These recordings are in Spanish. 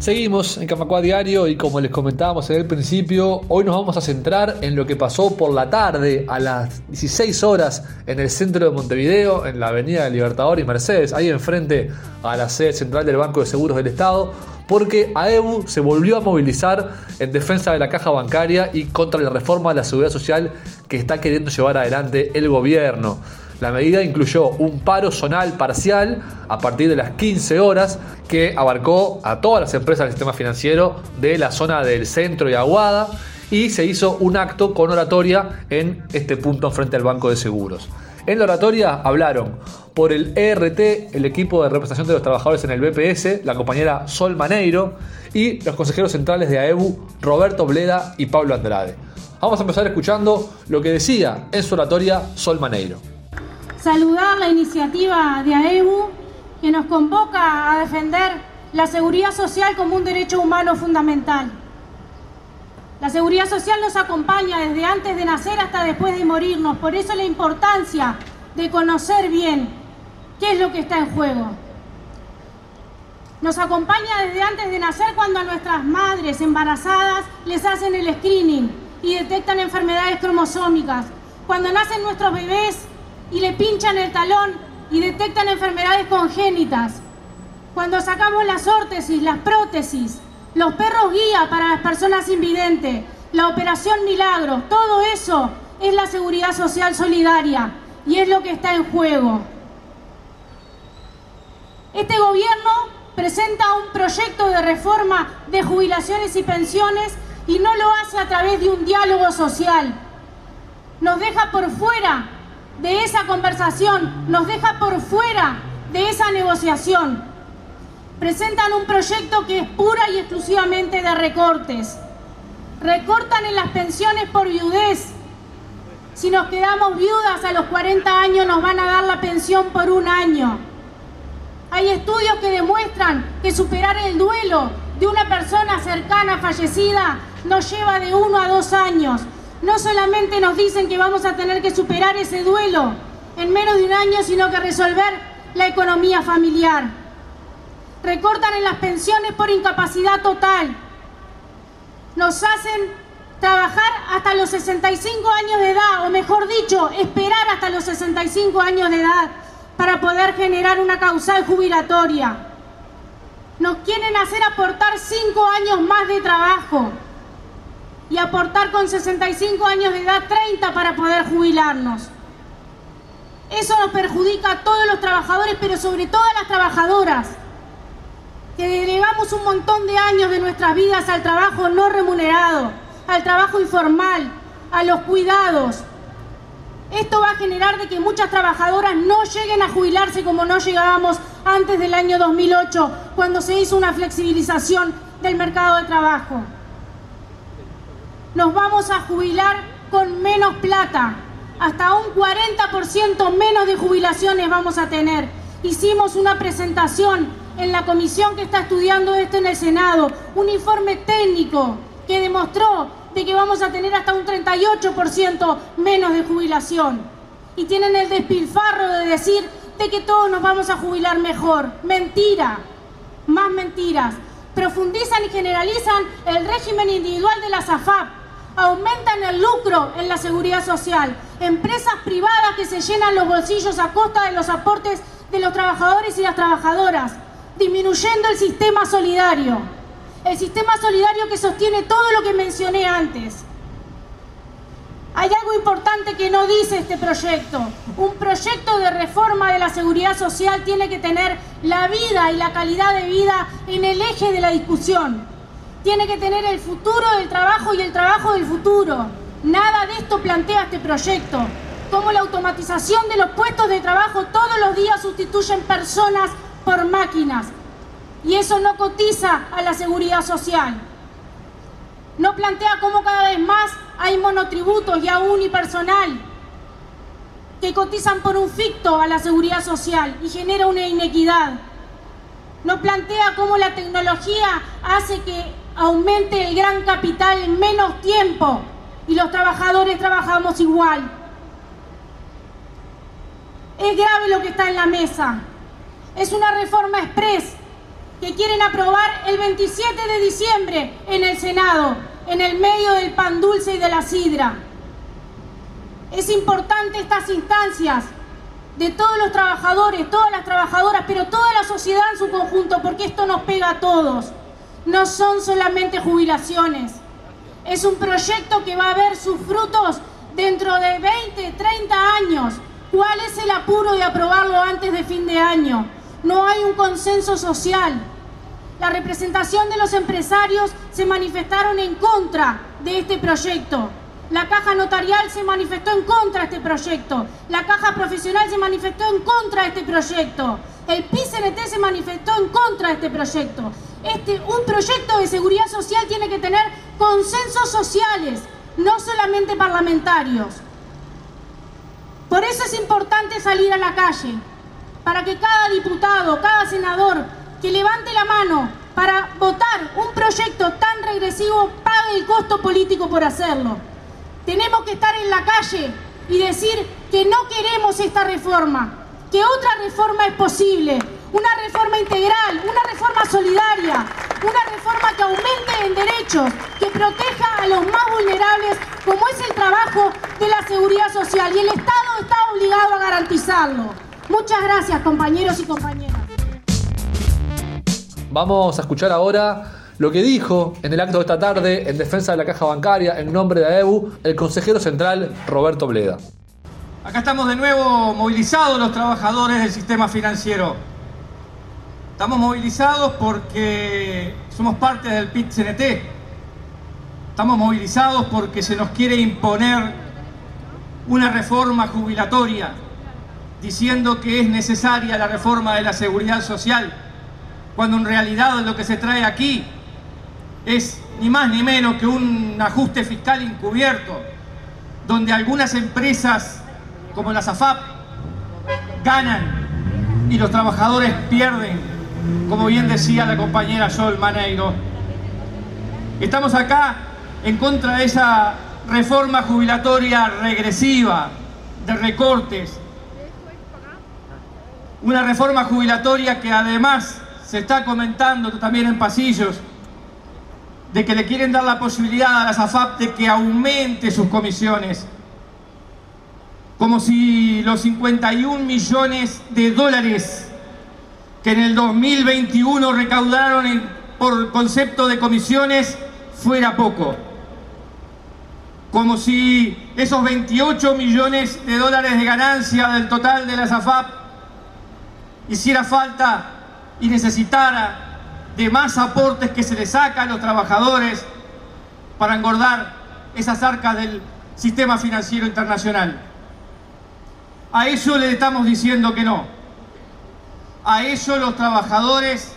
Seguimos en Camacua Diario y como les comentábamos en el principio, hoy nos vamos a centrar en lo que pasó por la tarde a las 16 horas en el centro de Montevideo, en la avenida del Libertador y Mercedes, ahí enfrente a la sede central del Banco de Seguros del Estado, porque AEBU se volvió a movilizar en defensa de la caja bancaria y contra la reforma de la seguridad social que está queriendo llevar adelante el gobierno. La medida incluyó un paro zonal parcial a partir de las 15 horas que abarcó a todas las empresas del sistema financiero de la zona del centro y Aguada y se hizo un acto con oratoria en este punto frente al Banco de Seguros. En la oratoria hablaron por el ERT, el equipo de representación de los trabajadores en el BPS, la compañera Sol Maneiro y los consejeros centrales de AEBU, Roberto Bleda y Pablo Andrade. Vamos a empezar escuchando lo que decía en su oratoria Sol Maneiro saludar la iniciativa de AEBU que nos convoca a defender la seguridad social como un derecho humano fundamental. La seguridad social nos acompaña desde antes de nacer hasta después de morirnos, por eso la importancia de conocer bien qué es lo que está en juego. Nos acompaña desde antes de nacer cuando a nuestras madres embarazadas les hacen el screening y detectan enfermedades cromosómicas. Cuando nacen nuestros bebés y le pinchan el talón y detectan enfermedades congénitas. Cuando sacamos las órtesis, las prótesis, los perros guía para las personas invidentes, la operación Milagros, todo eso es la seguridad social solidaria y es lo que está en juego. Este gobierno presenta un proyecto de reforma de jubilaciones y pensiones y no lo hace a través de un diálogo social. Nos deja por fuera de esa conversación, nos deja por fuera de esa negociación. Presentan un proyecto que es pura y exclusivamente de recortes. Recortan en las pensiones por viudez. Si nos quedamos viudas a los 40 años nos van a dar la pensión por un año. Hay estudios que demuestran que superar el duelo de una persona cercana fallecida nos lleva de uno a dos años no solamente nos dicen que vamos a tener que superar ese duelo en menos de un año, sino que resolver la economía familiar. Recortan en las pensiones por incapacidad total. Nos hacen trabajar hasta los 65 años de edad, o mejor dicho, esperar hasta los 65 años de edad para poder generar una causal jubilatoria. Nos quieren hacer aportar 5 años más de trabajo y aportar con 65 años de edad 30 para poder jubilarnos. Eso nos perjudica a todos los trabajadores, pero sobre todo a las trabajadoras, que delegamos un montón de años de nuestras vidas al trabajo no remunerado, al trabajo informal, a los cuidados. Esto va a generar de que muchas trabajadoras no lleguen a jubilarse como no llegábamos antes del año 2008, cuando se hizo una flexibilización del mercado de trabajo nos vamos a jubilar con menos plata. Hasta un 40% menos de jubilaciones vamos a tener. Hicimos una presentación en la comisión que está estudiando esto en el Senado, un informe técnico que demostró de que vamos a tener hasta un 38% menos de jubilación. Y tienen el despilfarro de decir de que todos nos vamos a jubilar mejor. Mentira, más mentiras. Profundizan y generalizan el régimen individual de la SAFAP aumentan el lucro en la seguridad social, empresas privadas que se llenan los bolsillos a costa de los aportes de los trabajadores y las trabajadoras, disminuyendo el sistema solidario, el sistema solidario que sostiene todo lo que mencioné antes. Hay algo importante que no dice este proyecto. Un proyecto de reforma de la seguridad social tiene que tener la vida y la calidad de vida en el eje de la discusión tiene que tener el futuro del trabajo y el trabajo del futuro. Nada de esto plantea este proyecto. Como la automatización de los puestos de trabajo todos los días sustituyen personas por máquinas. Y eso no cotiza a la seguridad social. No plantea cómo cada vez más hay monotributos y aún unipersonal que cotizan por un ficto a la seguridad social y genera una inequidad. No plantea cómo la tecnología hace que aumente el gran capital en menos tiempo y los trabajadores trabajamos igual. Es grave lo que está en la mesa. Es una reforma express que quieren aprobar el 27 de diciembre en el Senado, en el medio del pan dulce y de la sidra. Es importante estas instancias de todos los trabajadores, todas las trabajadoras, pero toda la sociedad en su conjunto, porque esto nos pega a todos. No son solamente jubilaciones. Es un proyecto que va a ver sus frutos dentro de 20, 30 años. ¿Cuál es el apuro de aprobarlo antes de fin de año? No hay un consenso social. La representación de los empresarios se manifestaron en contra de este proyecto. La caja notarial se manifestó en contra de este proyecto. La caja profesional se manifestó en contra de este proyecto. El PICNT se manifestó en contra de este proyecto. Este, un proyecto de seguridad social tiene que tener consensos sociales, no solamente parlamentarios. Por eso es importante salir a la calle, para que cada diputado, cada senador que levante la mano para votar un proyecto tan regresivo pague el costo político por hacerlo. Tenemos que estar en la calle y decir que no queremos esta reforma, que otra reforma es posible, una reforma integral, una reforma solidaria, una reforma que aumente en derechos, que proteja a los más vulnerables, como es el trabajo de la seguridad social. Y el Estado está obligado a garantizarlo. Muchas gracias, compañeros y compañeras. Vamos a escuchar ahora lo que dijo en el acto de esta tarde en defensa de la caja bancaria en nombre de AEBU el consejero central Roberto Bleda. Acá estamos de nuevo movilizados los trabajadores del sistema financiero. Estamos movilizados porque somos parte del PIT-CNT. Estamos movilizados porque se nos quiere imponer una reforma jubilatoria, diciendo que es necesaria la reforma de la seguridad social, cuando en realidad lo que se trae aquí es ni más ni menos que un ajuste fiscal encubierto, donde algunas empresas como la SAFAP ganan y los trabajadores pierden como bien decía la compañera Sol Maneiro. Estamos acá en contra de esa reforma jubilatoria regresiva, de recortes. Una reforma jubilatoria que además se está comentando también en pasillos, de que le quieren dar la posibilidad a la SAFAP de que aumente sus comisiones. Como si los 51 millones de dólares que en el 2021 recaudaron por concepto de comisiones fuera poco. Como si esos 28 millones de dólares de ganancia del total de la SAFAP hiciera falta y necesitara de más aportes que se le saca a los trabajadores para engordar esas arcas del sistema financiero internacional. A eso le estamos diciendo que no. A eso los trabajadores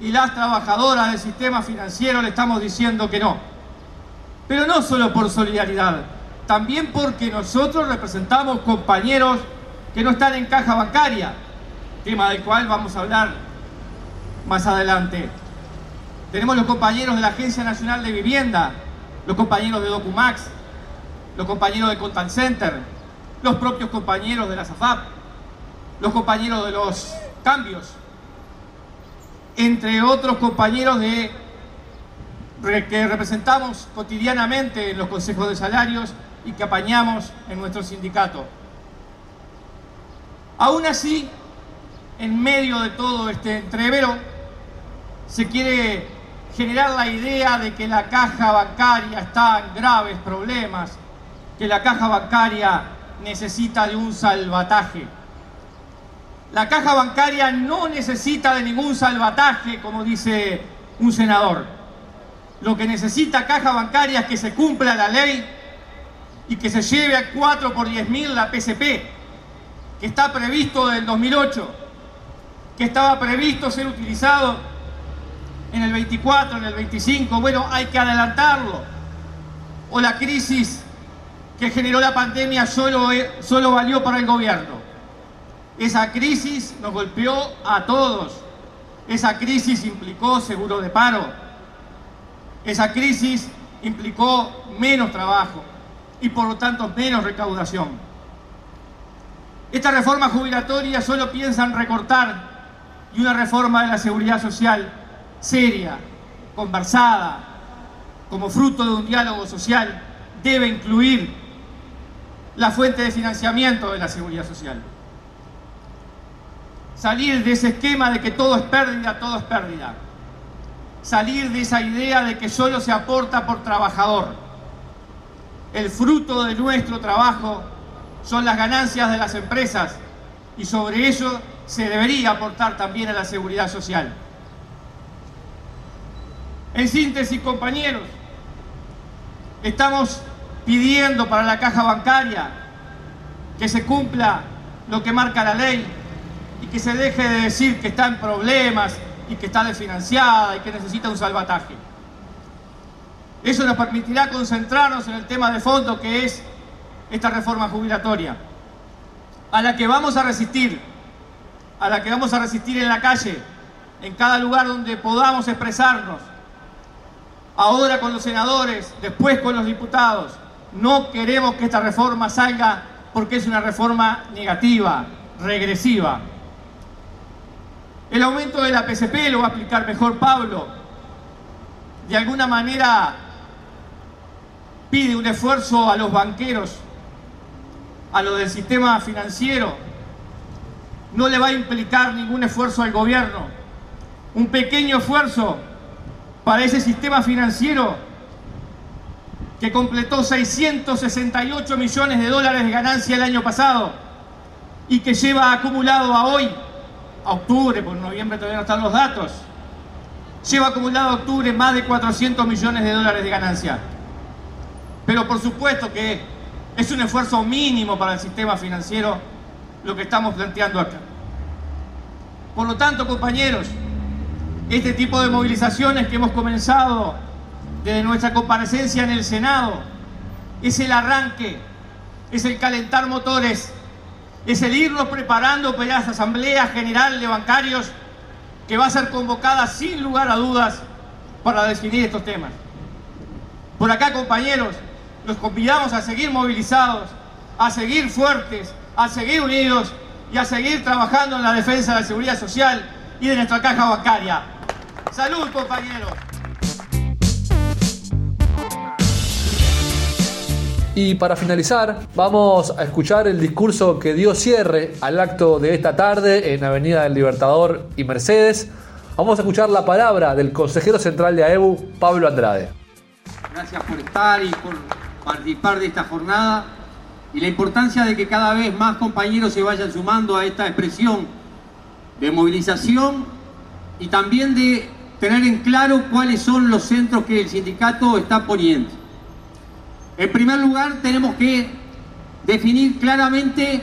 y las trabajadoras del sistema financiero le estamos diciendo que no. Pero no solo por solidaridad, también porque nosotros representamos compañeros que no están en caja bancaria, tema del cual vamos a hablar más adelante. Tenemos los compañeros de la Agencia Nacional de Vivienda, los compañeros de Documax, los compañeros de Contact Center, los propios compañeros de la SAFAP, los compañeros de los cambios, entre otros compañeros de, que representamos cotidianamente en los consejos de salarios y que apañamos en nuestro sindicato. Aún así, en medio de todo este entrevero, se quiere generar la idea de que la caja bancaria está en graves problemas, que la caja bancaria necesita de un salvataje. La caja bancaria no necesita de ningún salvataje, como dice un senador. Lo que necesita caja bancaria es que se cumpla la ley y que se lleve a 4 por 10 mil la PCP, que está previsto del 2008, que estaba previsto ser utilizado en el 24, en el 25. Bueno, hay que adelantarlo. O la crisis que generó la pandemia solo, solo valió para el gobierno. Esa crisis nos golpeó a todos. Esa crisis implicó seguro de paro. Esa crisis implicó menos trabajo y por lo tanto menos recaudación. Esta reforma jubilatoria solo piensa en recortar y una reforma de la seguridad social seria, conversada, como fruto de un diálogo social, debe incluir la fuente de financiamiento de la seguridad social. Salir de ese esquema de que todo es pérdida, todo es pérdida. Salir de esa idea de que solo se aporta por trabajador. El fruto de nuestro trabajo son las ganancias de las empresas y sobre ello se debería aportar también a la seguridad social. En síntesis, compañeros, estamos pidiendo para la caja bancaria que se cumpla lo que marca la ley y que se deje de decir que está en problemas y que está desfinanciada y que necesita un salvataje. Eso nos permitirá concentrarnos en el tema de fondo que es esta reforma jubilatoria, a la que vamos a resistir, a la que vamos a resistir en la calle, en cada lugar donde podamos expresarnos, ahora con los senadores, después con los diputados. No queremos que esta reforma salga porque es una reforma negativa, regresiva. El aumento de la PCP lo va a explicar mejor Pablo. De alguna manera pide un esfuerzo a los banqueros a lo del sistema financiero, no le va a implicar ningún esfuerzo al gobierno. Un pequeño esfuerzo para ese sistema financiero que completó 668 millones de dólares de ganancia el año pasado y que lleva acumulado a hoy, a octubre, por noviembre todavía no están los datos, lleva acumulado a octubre más de 400 millones de dólares de ganancia. Pero por supuesto que es un esfuerzo mínimo para el sistema financiero lo que estamos planteando acá. Por lo tanto, compañeros, este tipo de movilizaciones que hemos comenzado desde nuestra comparecencia en el Senado es el arranque, es el calentar motores, es el irnos preparando para esa Asamblea General de Bancarios que va a ser convocada sin lugar a dudas para definir estos temas. Por acá, compañeros, los convidamos a seguir movilizados, a seguir fuertes, a seguir unidos y a seguir trabajando en la defensa de la seguridad social y de nuestra caja bancaria. Salud, compañeros. Y para finalizar, vamos a escuchar el discurso que dio cierre al acto de esta tarde en Avenida del Libertador y Mercedes. Vamos a escuchar la palabra del consejero central de AEBU, Pablo Andrade. Gracias por estar y por participar de esta jornada y la importancia de que cada vez más compañeros se vayan sumando a esta expresión de movilización y también de tener en claro cuáles son los centros que el sindicato está poniendo. En primer lugar, tenemos que definir claramente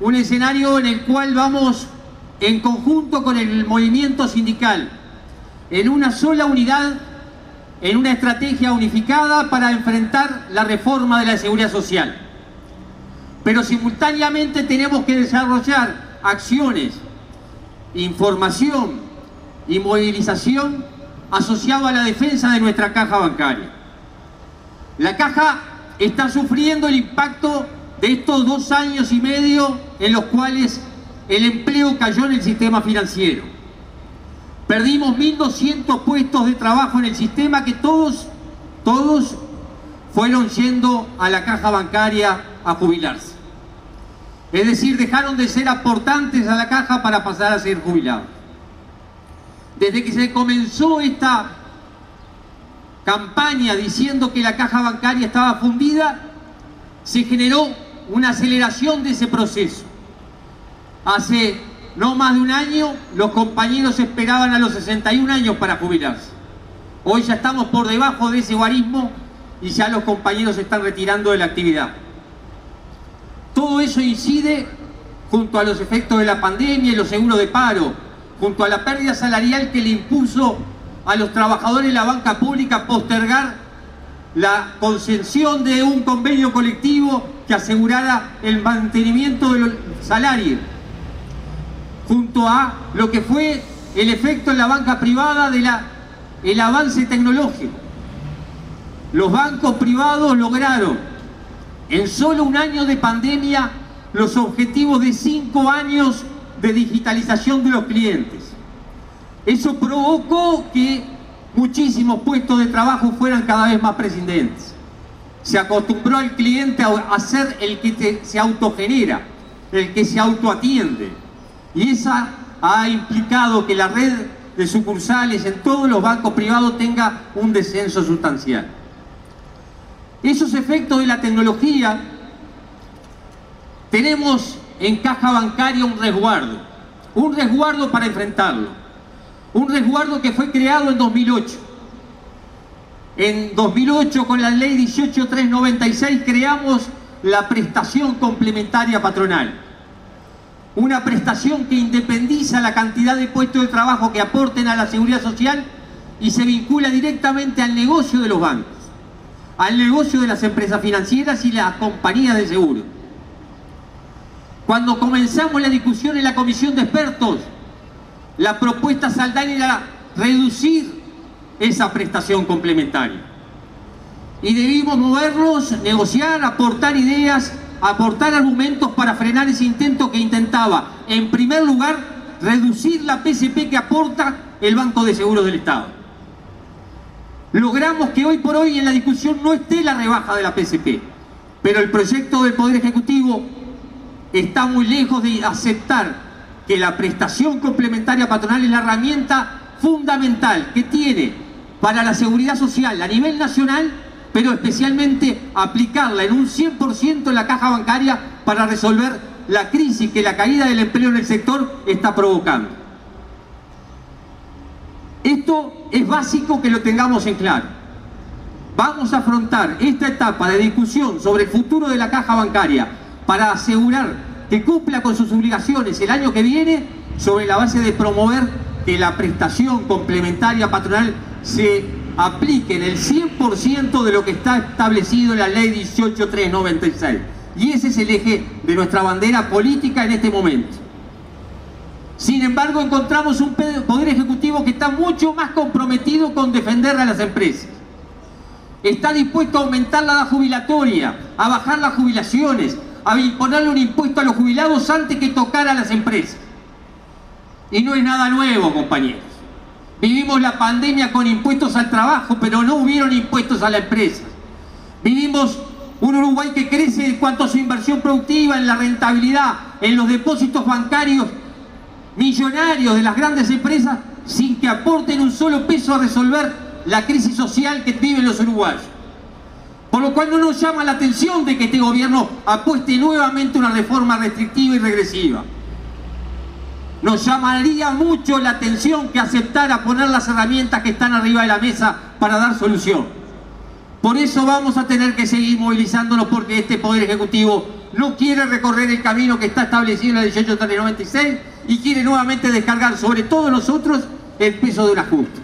un escenario en el cual vamos en conjunto con el movimiento sindical, en una sola unidad en una estrategia unificada para enfrentar la reforma de la seguridad social. Pero simultáneamente tenemos que desarrollar acciones, información y movilización asociado a la defensa de nuestra caja bancaria. La caja está sufriendo el impacto de estos dos años y medio en los cuales el empleo cayó en el sistema financiero. Perdimos 1.200 puestos de trabajo en el sistema que todos, todos fueron yendo a la caja bancaria a jubilarse. Es decir, dejaron de ser aportantes a la caja para pasar a ser jubilados. Desde que se comenzó esta campaña diciendo que la caja bancaria estaba fundida, se generó una aceleración de ese proceso. Hace no más de un año, los compañeros esperaban a los 61 años para jubilarse. Hoy ya estamos por debajo de ese guarismo y ya los compañeros se están retirando de la actividad. Todo eso incide junto a los efectos de la pandemia y los seguros de paro, junto a la pérdida salarial que le impuso a los trabajadores de la banca pública postergar la concesión de un convenio colectivo que asegurara el mantenimiento del salario junto a lo que fue el efecto en la banca privada de la, el avance tecnológico. Los bancos privados lograron en solo un año de pandemia los objetivos de cinco años de digitalización de los clientes. Eso provocó que muchísimos puestos de trabajo fueran cada vez más prescindentes. Se acostumbró al cliente a ser el que se autogenera, el que se autoatiende. Y esa ha implicado que la red de sucursales en todos los bancos privados tenga un descenso sustancial. Esos efectos de la tecnología tenemos en caja bancaria un resguardo, un resguardo para enfrentarlo, un resguardo que fue creado en 2008. En 2008 con la ley 18396 creamos la prestación complementaria patronal una prestación que independiza la cantidad de puestos de trabajo que aporten a la seguridad social y se vincula directamente al negocio de los bancos, al negocio de las empresas financieras y las compañías de seguro. Cuando comenzamos la discusión en la comisión de expertos, la propuesta Saldaña era reducir esa prestación complementaria. Y debimos movernos, negociar, aportar ideas aportar argumentos para frenar ese intento que intentaba, en primer lugar, reducir la PCP que aporta el Banco de Seguros del Estado. Logramos que hoy por hoy en la discusión no esté la rebaja de la PCP, pero el proyecto del Poder Ejecutivo está muy lejos de aceptar que la prestación complementaria patronal es la herramienta fundamental que tiene para la seguridad social a nivel nacional pero especialmente aplicarla en un 100% en la caja bancaria para resolver la crisis que la caída del empleo en el sector está provocando. Esto es básico que lo tengamos en claro. Vamos a afrontar esta etapa de discusión sobre el futuro de la caja bancaria para asegurar que cumpla con sus obligaciones el año que viene sobre la base de promover que la prestación complementaria patronal se apliquen el 100% de lo que está establecido en la ley 18396. Y ese es el eje de nuestra bandera política en este momento. Sin embargo, encontramos un poder ejecutivo que está mucho más comprometido con defender a las empresas. Está dispuesto a aumentar la edad jubilatoria, a bajar las jubilaciones, a imponerle un impuesto a los jubilados antes que tocar a las empresas. Y no es nada nuevo, compañeros. Vivimos la pandemia con impuestos al trabajo, pero no hubieron impuestos a la empresa. Vivimos un Uruguay que crece en cuanto a su inversión productiva, en la rentabilidad, en los depósitos bancarios millonarios de las grandes empresas, sin que aporten un solo peso a resolver la crisis social que viven los uruguayos. Por lo cual no nos llama la atención de que este gobierno apueste nuevamente una reforma restrictiva y regresiva. Nos llamaría mucho la atención que aceptara poner las herramientas que están arriba de la mesa para dar solución. Por eso vamos a tener que seguir movilizándonos porque este Poder Ejecutivo no quiere recorrer el camino que está establecido en la 1896 y quiere nuevamente descargar sobre todos nosotros el peso de un ajuste.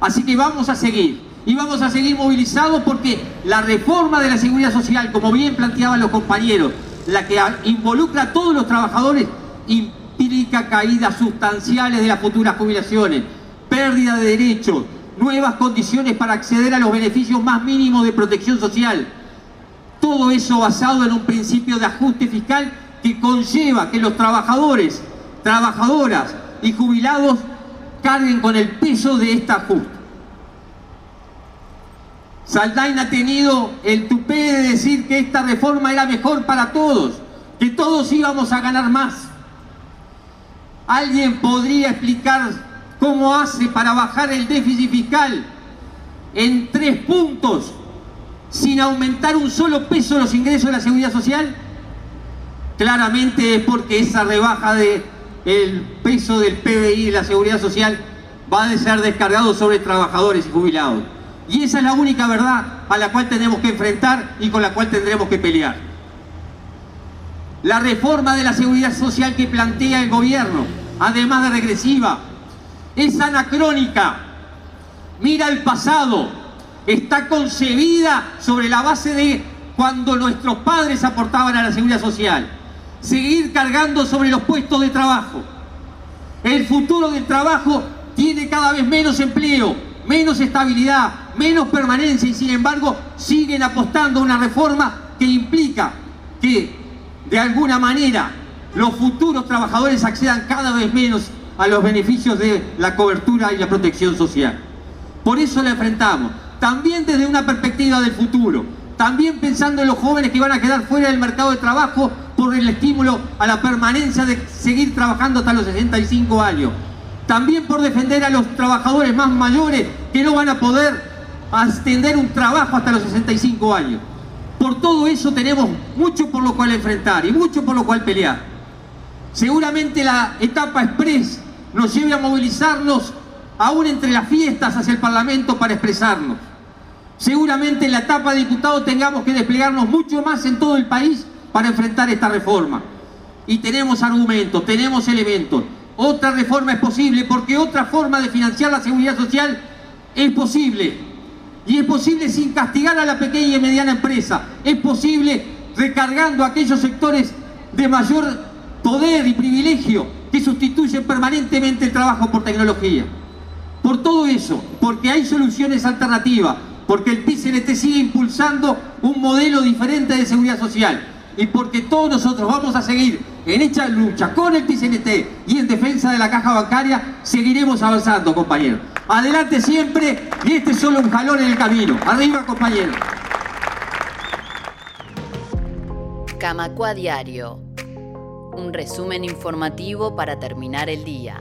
Así que vamos a seguir y vamos a seguir movilizados porque la reforma de la seguridad social, como bien planteaban los compañeros, la que involucra a todos los trabajadores, implica caídas sustanciales de las futuras jubilaciones, pérdida de derechos, nuevas condiciones para acceder a los beneficios más mínimos de protección social. Todo eso basado en un principio de ajuste fiscal que conlleva que los trabajadores, trabajadoras y jubilados carguen con el peso de esta ajuste. Saldain ha tenido el tupé de decir que esta reforma era mejor para todos, que todos íbamos a ganar más. ¿Alguien podría explicar cómo hace para bajar el déficit fiscal en tres puntos sin aumentar un solo peso los ingresos de la seguridad social? Claramente es porque esa rebaja del el peso del PBI y la seguridad social va a ser descargado sobre trabajadores y jubilados. Y esa es la única verdad a la cual tenemos que enfrentar y con la cual tendremos que pelear. La reforma de la seguridad social que plantea el gobierno, además de regresiva, es anacrónica, mira el pasado, está concebida sobre la base de cuando nuestros padres aportaban a la seguridad social, seguir cargando sobre los puestos de trabajo. El futuro del trabajo tiene cada vez menos empleo, menos estabilidad, menos permanencia y sin embargo siguen apostando a una reforma que implica que de alguna manera los futuros trabajadores accedan cada vez menos a los beneficios de la cobertura y la protección social. Por eso la enfrentamos, también desde una perspectiva del futuro, también pensando en los jóvenes que van a quedar fuera del mercado de trabajo por el estímulo a la permanencia de seguir trabajando hasta los 65 años. También por defender a los trabajadores más mayores que no van a poder extender un trabajo hasta los 65 años. Por todo eso tenemos mucho por lo cual enfrentar y mucho por lo cual pelear. Seguramente la etapa express nos lleve a movilizarnos aún entre las fiestas hacia el Parlamento para expresarnos. Seguramente en la etapa de diputado tengamos que desplegarnos mucho más en todo el país para enfrentar esta reforma. Y tenemos argumentos, tenemos elementos. Otra reforma es posible porque otra forma de financiar la seguridad social es posible. Y es posible sin castigar a la pequeña y mediana empresa. Es posible recargando aquellos sectores de mayor poder y privilegio que sustituyen permanentemente el trabajo por tecnología. Por todo eso, porque hay soluciones alternativas, porque el PCNT sigue impulsando un modelo diferente de seguridad social y porque todos nosotros vamos a seguir en esta lucha con el PCNT y en defensa de la caja bancaria, seguiremos avanzando, compañeros. Adelante siempre y este es solo un jalón en el camino. Arriba, compañeros. Camacua Diario. Un resumen informativo para terminar el día.